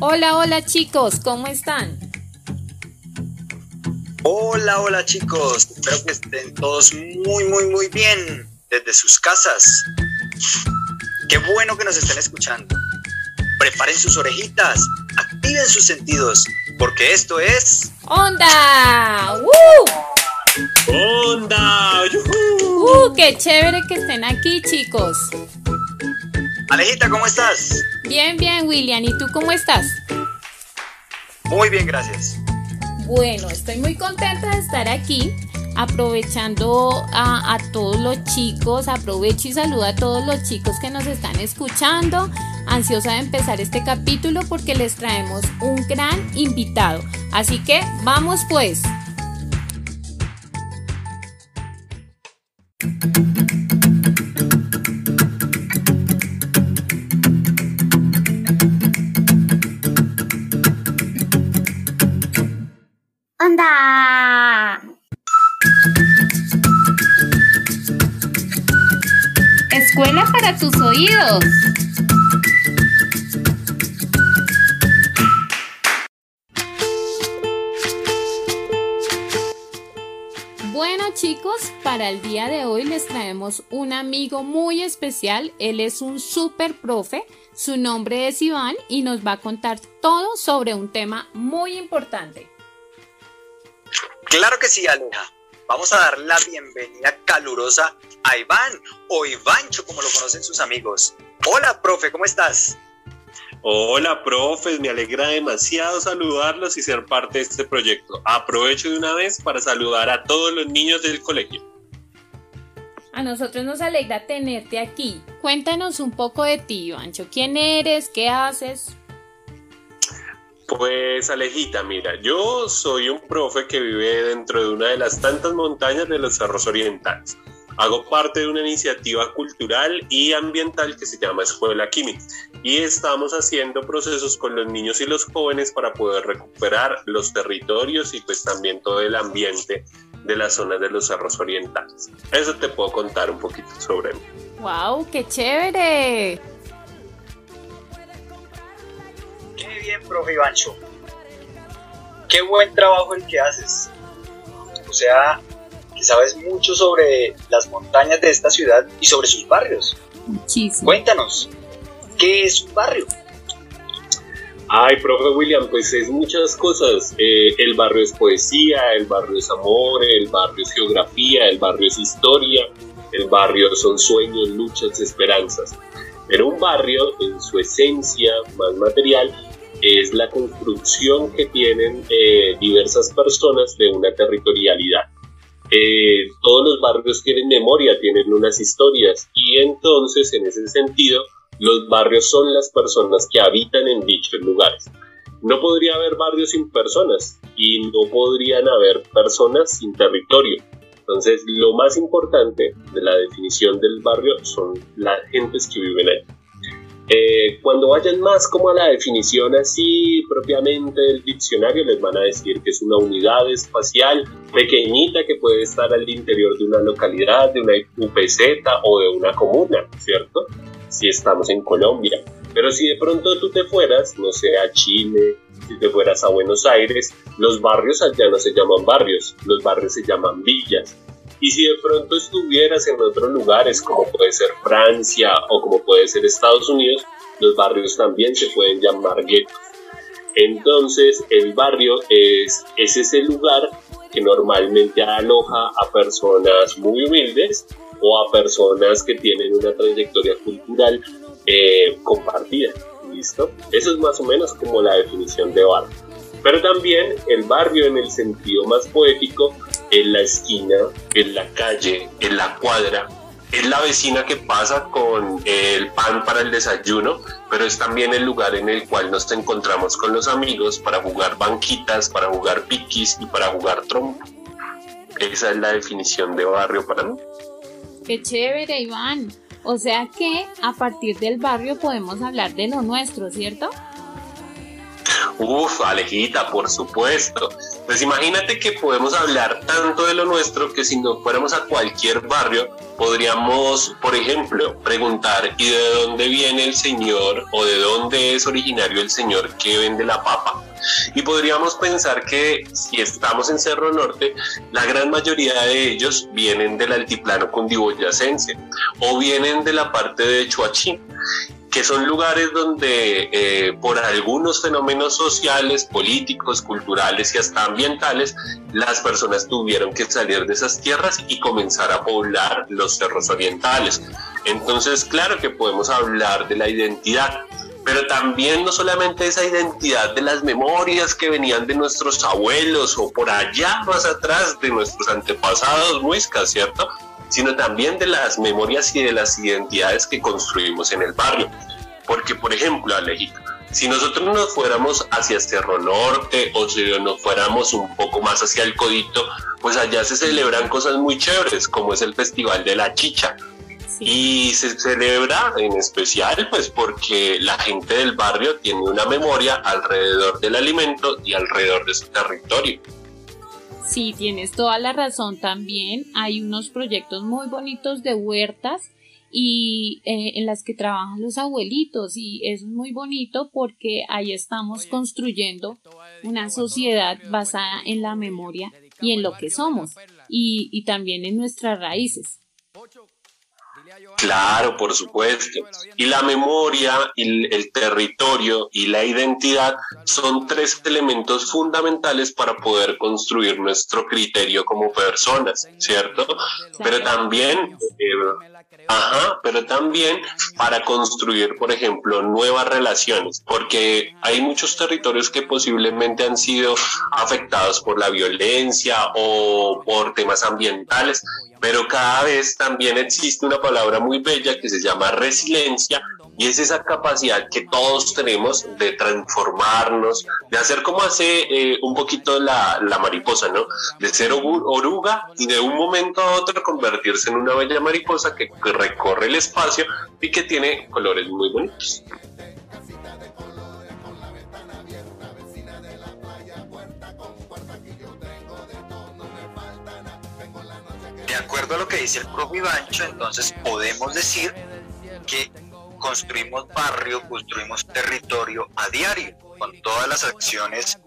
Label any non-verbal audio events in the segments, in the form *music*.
Hola, hola chicos, ¿cómo están? Hola, hola chicos, espero que estén todos muy, muy, muy bien desde sus casas. Qué bueno que nos estén escuchando. Preparen sus orejitas, activen sus sentidos, porque esto es... ¡Onda! ¡Woo! ¡Onda! ¡Uh! ¡Qué chévere que estén aquí, chicos! Alejita, ¿cómo estás? Bien, bien, William. ¿Y tú cómo estás? Muy bien, gracias. Bueno, estoy muy contenta de estar aquí, aprovechando a, a, todos los chicos, aprovecho y saludo a todos los chicos que nos están escuchando, ansiosa de empezar este capítulo porque les traemos un gran invitado. Así que vamos pues. ¡Onda! Escuela para tus oídos. Bueno chicos, para el día de hoy les traemos un amigo muy especial. Él es un super profe. Su nombre es Iván y nos va a contar todo sobre un tema muy importante. Claro que sí, Aleja. Vamos a dar la bienvenida calurosa a Iván o Ivancho, como lo conocen sus amigos. Hola, profe, ¿cómo estás? Hola, profes, me alegra demasiado saludarlos y ser parte de este proyecto. Aprovecho de una vez para saludar a todos los niños del colegio. A nosotros nos alegra tenerte aquí. Cuéntanos un poco de ti, Ivancho. ¿Quién eres? ¿Qué haces? Pues Alejita, mira, yo soy un profe que vive dentro de una de las tantas montañas de los cerros orientales. Hago parte de una iniciativa cultural y ambiental que se llama Escuela Química y estamos haciendo procesos con los niños y los jóvenes para poder recuperar los territorios y pues también todo el ambiente de las zonas de los cerros orientales. Eso te puedo contar un poquito sobre mí. ¡Wow! ¡Qué chévere! Bien, profe Ivancho. Qué buen trabajo el que haces. O sea, que sabes mucho sobre las montañas de esta ciudad y sobre sus barrios. Muchísimo. Cuéntanos, ¿qué es un barrio? Ay, profe William, pues es muchas cosas. Eh, el barrio es poesía, el barrio es amor, el barrio es geografía, el barrio es historia, el barrio son sueños, luchas, esperanzas. Pero un barrio, en su esencia más material, es la construcción que tienen eh, diversas personas de una territorialidad. Eh, todos los barrios tienen memoria, tienen unas historias y entonces en ese sentido los barrios son las personas que habitan en dichos lugares. No podría haber barrios sin personas y no podrían haber personas sin territorio. Entonces, lo más importante de la definición del barrio son las gentes que viven ahí. Eh, cuando vayan más como a la definición así propiamente del diccionario, les van a decir que es una unidad espacial pequeñita que puede estar al interior de una localidad, de una UPZ o de una comuna, ¿cierto? Si estamos en Colombia. Pero si de pronto tú te fueras, no sé, a Chile, si te fueras a Buenos Aires, los barrios allá no se llaman barrios, los barrios se llaman villas. Y si de pronto estuvieras en otros lugares, como puede ser Francia o como puede ser Estados Unidos, los barrios también se pueden llamar guetos. Entonces, el barrio es, es ese lugar que normalmente aloja a personas muy humildes o a personas que tienen una trayectoria cultural eh, compartida. ¿Listo? Eso es más o menos como la definición de barrio. Pero también el barrio en el sentido más poético es la esquina, es la calle, es la cuadra, es la vecina que pasa con el pan para el desayuno, pero es también el lugar en el cual nos encontramos con los amigos para jugar banquitas, para jugar piquis y para jugar trompo. Esa es la definición de barrio para mí. Qué chévere, Iván. O sea que a partir del barrio podemos hablar de lo nuestro, ¿cierto? Uf, Alejita, por supuesto. Pues imagínate que podemos hablar tanto de lo nuestro que si no fuéramos a cualquier barrio, podríamos, por ejemplo, preguntar ¿y de dónde viene el señor o de dónde es originario el señor que vende la papa? Y podríamos pensar que si estamos en Cerro Norte, la gran mayoría de ellos vienen del altiplano cundiboyacense o vienen de la parte de Chuachín que son lugares donde eh, por algunos fenómenos sociales, políticos, culturales y hasta ambientales, las personas tuvieron que salir de esas tierras y comenzar a poblar los cerros orientales. Entonces, claro que podemos hablar de la identidad, pero también no solamente esa identidad de las memorias que venían de nuestros abuelos o por allá más atrás de nuestros antepasados muiscas, ¿cierto? Sino también de las memorias y de las identidades que construimos en el barrio. Porque, por ejemplo, Alejito, si nosotros nos fuéramos hacia Cerro Norte o si nos fuéramos un poco más hacia el Codito, pues allá se celebran cosas muy chéveres, como es el Festival de la Chicha. Y se celebra en especial pues porque la gente del barrio tiene una memoria alrededor del alimento y alrededor de su territorio. Sí, tienes toda la razón también. Hay unos proyectos muy bonitos de huertas y eh, en las que trabajan los abuelitos y eso es muy bonito porque ahí estamos construyendo una sociedad basada en la memoria y en lo que somos y, y también en nuestras raíces. Claro, por supuesto. Y la memoria, el, territorio y la identidad son tres elementos fundamentales para poder construir nuestro criterio como personas, ¿cierto? Pero también, eh, ajá, pero también para construir, por ejemplo, nuevas relaciones, porque hay muchos territorios que posiblemente han sido afectados por la violencia o por temas ambientales pero cada vez también existe una palabra muy bella que se llama resiliencia y es esa capacidad que todos tenemos de transformarnos, de hacer como hace eh, un poquito la, la, mariposa, ¿no? De ser oruga y de un momento a otro convertirse en una bella mariposa que recorre el espacio y que tiene colores muy bonitos. de acuerdo a lo que dice el profe Ivancho, entonces podemos decir que construimos barrio, construimos territorio a diario, con todas las acciones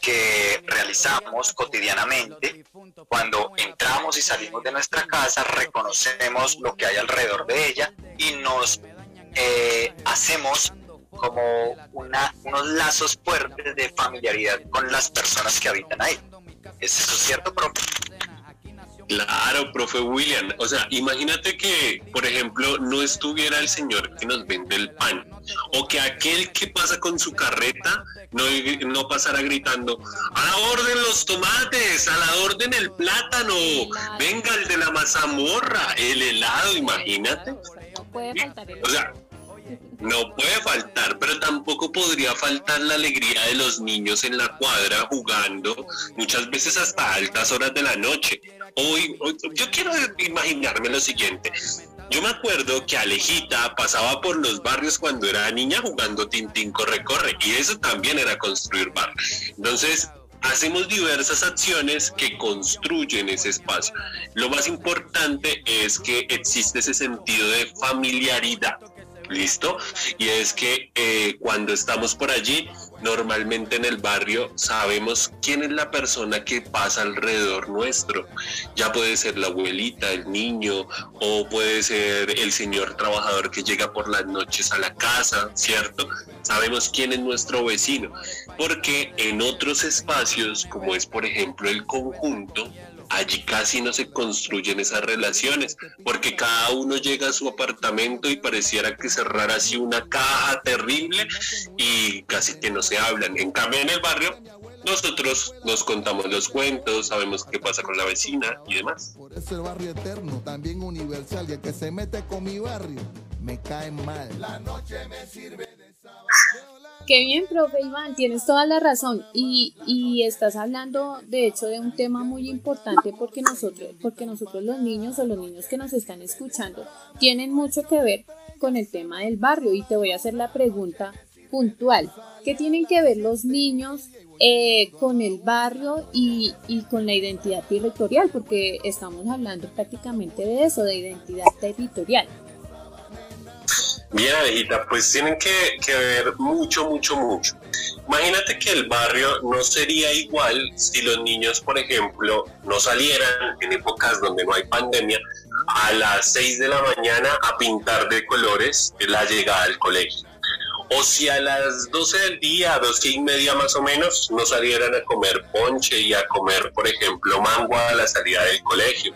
que realizamos cotidianamente. Cuando entramos y salimos de nuestra casa, reconocemos lo que hay alrededor de ella y nos eh, hacemos como una, unos lazos fuertes de familiaridad con las personas que habitan ahí. ¿Es eso cierto, profe? Claro, profe William. O sea, imagínate que, por ejemplo, no estuviera el señor que nos vende el pan, o que aquel que pasa con su carreta no, no pasara gritando, a la orden los tomates, a la orden el plátano, venga el de la mazamorra, el helado, imagínate. puede faltar el O sea, no puede faltar, pero tampoco podría faltar la alegría de los niños en la cuadra jugando, muchas veces hasta altas horas de la noche. Hoy, yo quiero imaginarme lo siguiente. Yo me acuerdo que Alejita pasaba por los barrios cuando era niña jugando Tintín Corre Corre y eso también era construir barrios. Entonces, hacemos diversas acciones que construyen ese espacio. Lo más importante es que existe ese sentido de familiaridad ¿Listo? Y es que eh, cuando estamos por allí, normalmente en el barrio sabemos quién es la persona que pasa alrededor nuestro. Ya puede ser la abuelita, el niño, o puede ser el señor trabajador que llega por las noches a la casa, ¿cierto? Sabemos quién es nuestro vecino. Porque en otros espacios, como es por ejemplo el conjunto, allí casi no se construyen esas relaciones, porque cada uno llega a su apartamento y pareciera que cerrara así una caja terrible y casi que no se hablan. En cambio, en el barrio, nosotros nos contamos los cuentos, sabemos qué pasa con la vecina y demás. Por eso el barrio eterno, también universal, y el que se mete con mi barrio, me cae mal. La noche me sirve de Qué bien, profe Iván, tienes toda la razón y, y, estás hablando de hecho de un tema muy importante porque nosotros, porque nosotros los niños o los niños que nos están escuchando tienen mucho que ver con el tema del barrio y te voy a hacer la pregunta puntual. ¿Qué tienen que ver los niños eh, con el barrio y, y, con la identidad territorial? Porque estamos hablando prácticamente de eso, de identidad territorial. Bien, abejita, pues tienen que, que ver mucho, mucho, mucho. Imagínate que el barrio no sería igual si los niños, por ejemplo, no salieran en épocas donde no hay pandemia a las 6 de la mañana a pintar de colores la llegada al colegio. O si a las 12 del día, 12 y media más o menos, no salieran a comer ponche y a comer, por ejemplo, mango a la salida del colegio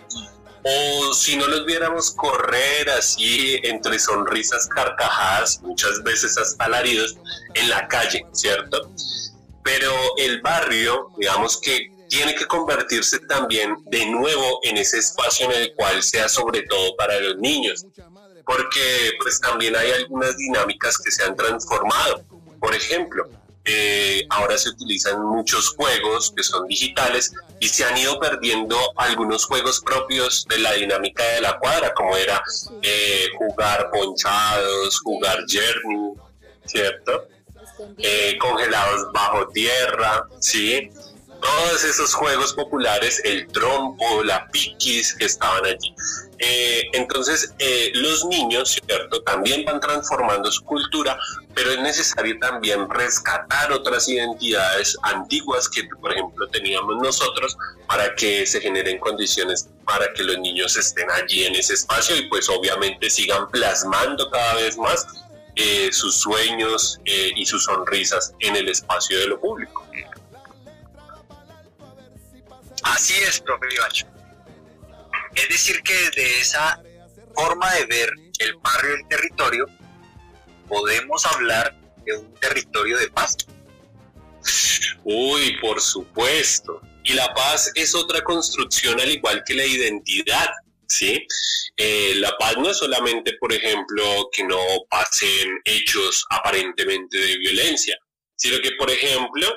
o si no los viéramos correr así entre sonrisas carcajadas, muchas veces hasta alaridos, en la calle, ¿cierto? Pero el barrio, digamos que tiene que convertirse también de nuevo en ese espacio en el cual sea sobre todo para los niños, porque pues también hay algunas dinámicas que se han transformado. Por ejemplo, eh, ahora se utilizan muchos juegos que son digitales y se han ido perdiendo algunos juegos propios de la dinámica de la cuadra, como era eh, jugar ponchados, jugar Journey, ¿cierto? Eh, congelados bajo tierra, ¿sí? Todos esos juegos populares, el trompo, la piquis que estaban allí. Eh, entonces, eh, los niños, ¿cierto? También van transformando su cultura, pero es necesario también rescatar otras identidades antiguas que, por ejemplo, teníamos nosotros para que se generen condiciones para que los niños estén allí en ese espacio y pues obviamente sigan plasmando cada vez más eh, sus sueños y sus sonrisas en el espacio de lo público. Así es, profe Vivacho. Es decir, que desde esa forma de ver el barrio y el territorio, podemos hablar de un territorio de paz. Uy, por supuesto. Y la paz es otra construcción al igual que la identidad, ¿sí? Eh, la paz no es solamente, por ejemplo, que no pasen hechos aparentemente de violencia, sino que, por ejemplo,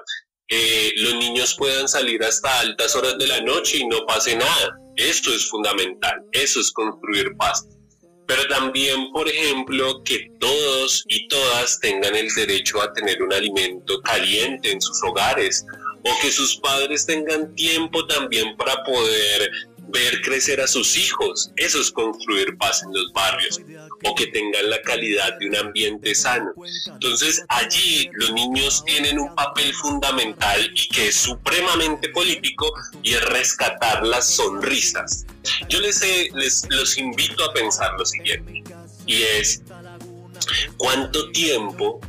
eh, los niños puedan salir hasta altas horas de la noche y no pase nada. Esto es fundamental, eso es construir paz. Pero también, por ejemplo, que todos y todas tengan el derecho a tener un alimento caliente en sus hogares o que sus padres tengan tiempo también para poder ver crecer a sus hijos, eso es construir paz en los barrios, o que tengan la calidad de un ambiente sano. Entonces allí los niños tienen un papel fundamental y que es supremamente político y es rescatar las sonrisas. Yo les, les los invito a pensar lo siguiente, y es, ¿cuánto tiempo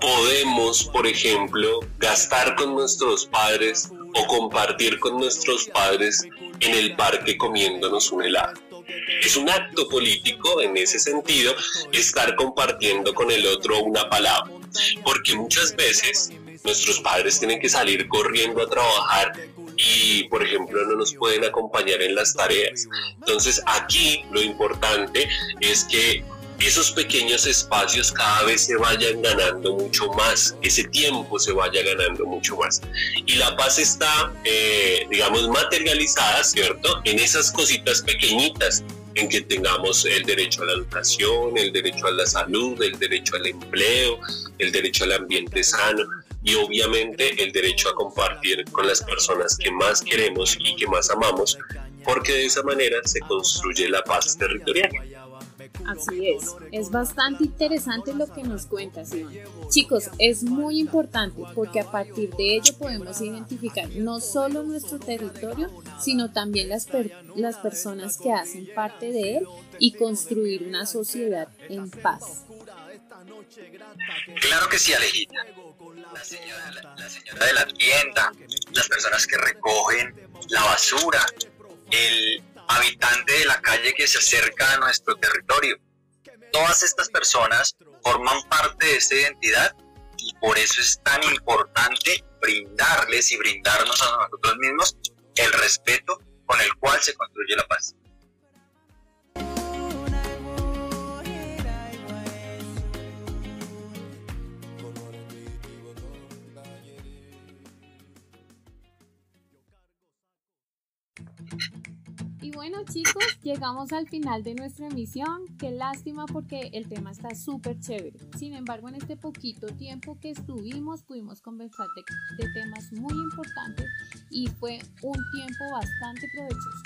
podemos, por ejemplo, gastar con nuestros padres o compartir con nuestros padres en el parque comiéndonos un helado. Es un acto político en ese sentido estar compartiendo con el otro una palabra, porque muchas veces nuestros padres tienen que salir corriendo a trabajar y, por ejemplo, no nos pueden acompañar en las tareas. Entonces, aquí lo importante es que esos pequeños espacios cada vez se vayan ganando mucho más, ese tiempo se vaya ganando mucho más. Y la paz está, eh, digamos, materializada, ¿cierto? En esas cositas pequeñitas, en que tengamos el derecho a la educación, el derecho a la salud, el derecho al empleo, el derecho al ambiente sano y obviamente el derecho a compartir con las personas que más queremos y que más amamos, porque de esa manera se construye la paz territorial. Así es, es bastante interesante lo que nos cuenta Iván. Chicos, es muy importante porque a partir de ello podemos identificar no solo nuestro territorio, sino también las, las personas que hacen parte de él y construir una sociedad en paz. Claro que sí, Alejita. La la señora de la tienda, las personas que recogen la basura, el habitante de la calle que se acerca a nuestro territorio. Todas estas personas forman parte de esta identidad y por eso es tan importante brindarles y brindarnos a nosotros mismos el respeto con el cual se construye la paz. Y bueno chicos, llegamos al final de nuestra emisión. Qué lástima porque el tema está súper chévere. Sin embargo, en este poquito tiempo que estuvimos pudimos conversar de, de temas muy importantes y fue un tiempo bastante provechoso.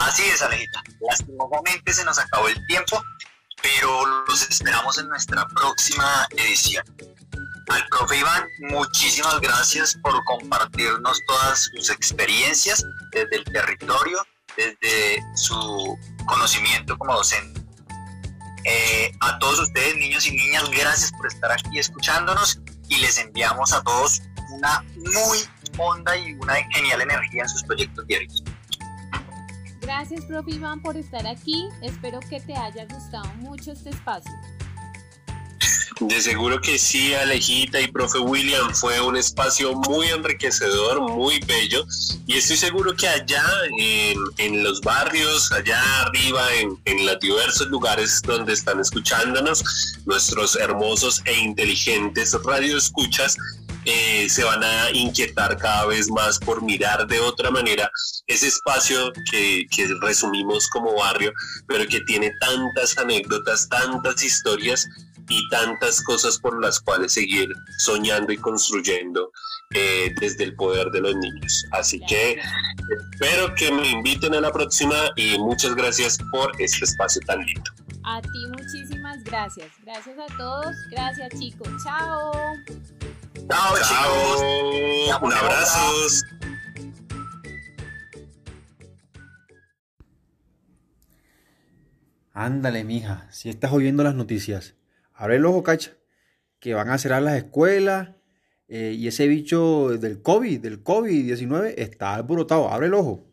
Así es, Alejita. Lastimosamente se nos acabó el tiempo, pero los esperamos en nuestra próxima edición. Al profe Iván, muchísimas gracias por compartirnos todas sus experiencias desde el territorio, desde su conocimiento como docente. Eh, a todos ustedes, niños y niñas, gracias por estar aquí escuchándonos y les enviamos a todos una muy honda y una genial energía en sus proyectos diarios. Gracias, profe Iván, por estar aquí. Espero que te haya gustado mucho este espacio. De seguro que sí, Alejita y profe William, fue un espacio muy enriquecedor, muy bello, y estoy seguro que allá en, los barrios, allá arriba, en, en, los diversos lugares donde están escuchándonos, nuestros hermosos e inteligentes radioescuchas, eh, se van a inquietar cada vez más por mirar de otra manera ese espacio que, que resumimos como barrio, pero que tiene tantas anécdotas, tantas historias y tantas cosas por las cuales seguir soñando y construyendo eh, desde el poder de los niños. Así que espero que me inviten a la próxima y muchas gracias por este espacio tan lindo. A ti muchísimas gracias. Gracias a todos. Gracias chicos. Chao. Chao, chicos. Un abrazo. Ándale, mija, si estás oyendo las noticias, abre el ojo, cacha, que van a cerrar las escuelas eh, y ese bicho del COVID, del COVID-19, está alborotado. Abre el ojo.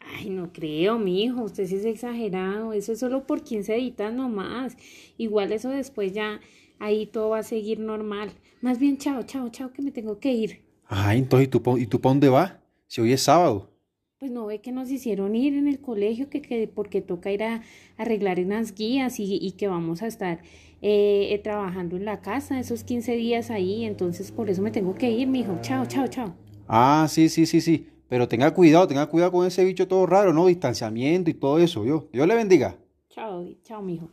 Ay, no creo, mi hijo, usted sí es exagerado. Eso es solo por 15 editas nomás. Igual eso después ya, ahí todo va a seguir normal. Más bien, chao, chao, chao, que me tengo que ir. Ay, entonces, ¿y tú, ¿y tú para dónde vas? Si hoy es sábado. Pues no ve que nos hicieron ir en el colegio, que, que porque toca ir a, arreglar unas guías y, y, que vamos a estar eh, eh, trabajando en la casa esos 15 días ahí. Entonces, por eso me tengo que ir, mi hijo. Chao, chao, chao. Ah, sí, sí, sí, sí. Pero tenga cuidado, tenga cuidado con ese bicho todo raro, ¿no? Distanciamiento y todo eso, yo. Dios le bendiga. Chao, chao, mijo.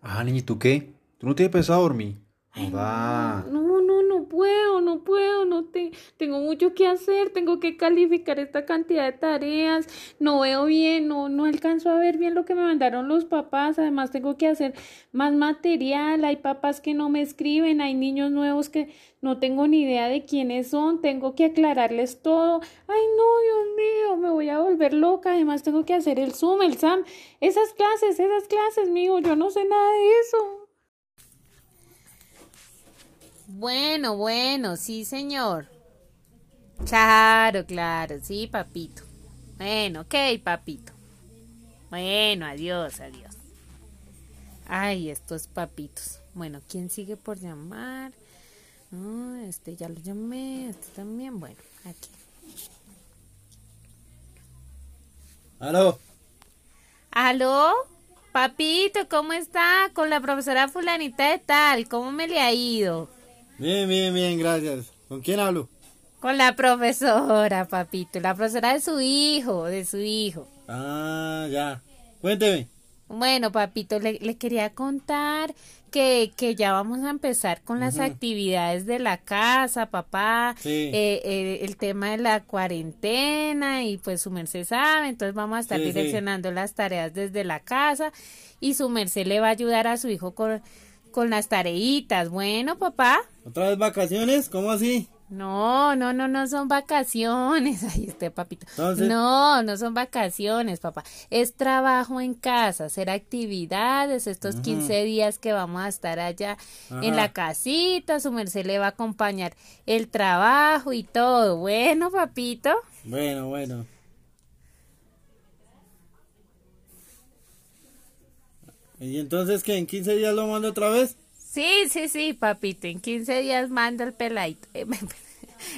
Ah, niña, ¿y tú qué? ¿Tú no tienes pensado dormir? Ay, no, no puedo, no puedo, no te, tengo mucho que hacer, tengo que calificar esta cantidad de tareas, no veo bien, no, no alcanzo a ver bien lo que me mandaron los papás, además tengo que hacer más material, hay papás que no me escriben, hay niños nuevos que no tengo ni idea de quiénes son, tengo que aclararles todo, ay no, Dios mío, me voy a volver loca, además tengo que hacer el Zoom, el SAM, esas clases, esas clases, mío, yo no sé nada de eso. Bueno, bueno, sí, señor. Claro, claro, sí, papito. Bueno, ok, papito. Bueno, adiós, adiós. Ay, estos papitos. Bueno, ¿quién sigue por llamar? No, este ya lo llamé, este también. Bueno, aquí. ¿Aló? ¿Aló? Papito, ¿cómo está? Con la profesora fulanita de tal, ¿cómo me le ha ido? Bien, bien, bien, gracias. ¿Con quién hablo? Con la profesora, papito, la profesora de su hijo, de su hijo. Ah, ya. Cuénteme. Bueno, papito, le, le quería contar que, que, ya vamos a empezar con las actividades de la casa, papá. Sí. Eh, eh, el tema de la cuarentena y pues su merced sabe, entonces vamos a estar Sí, sí. direccionando las tareas desde la casa y su merced le va a ayudar a su hijo con, con las tareitas. Bueno, papá. ¿Otra vez vacaciones? ¿Cómo así? No, no, no, no son vacaciones. *laughs* Ahí este papito. Entonces- No, no son vacaciones, papá. Es trabajo en casa, hacer actividades estos 15 días que vamos a estar allá en Ajá. la casita. Su merced le va a acompañar el trabajo y todo. Bueno, papito. Bueno, bueno. ¿Y entonces qué? ¿En 15 días lo mando otra vez? Sí, sí, sí, papito. En 15 días manda el peladito. *laughs*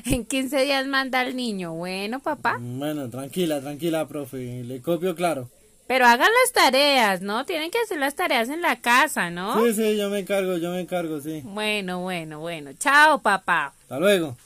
En 15 días manda al niño. Bueno, papá. Bueno, tranquila, tranquila, profe. Le copio claro. Pero hagan las tareas, ¿no? Tienen que hacer las tareas en la casa, ¿no? Sí, sí, yo me encargo, yo me encargo, sí. Bueno, bueno, bueno. Chao, papá. Hasta luego.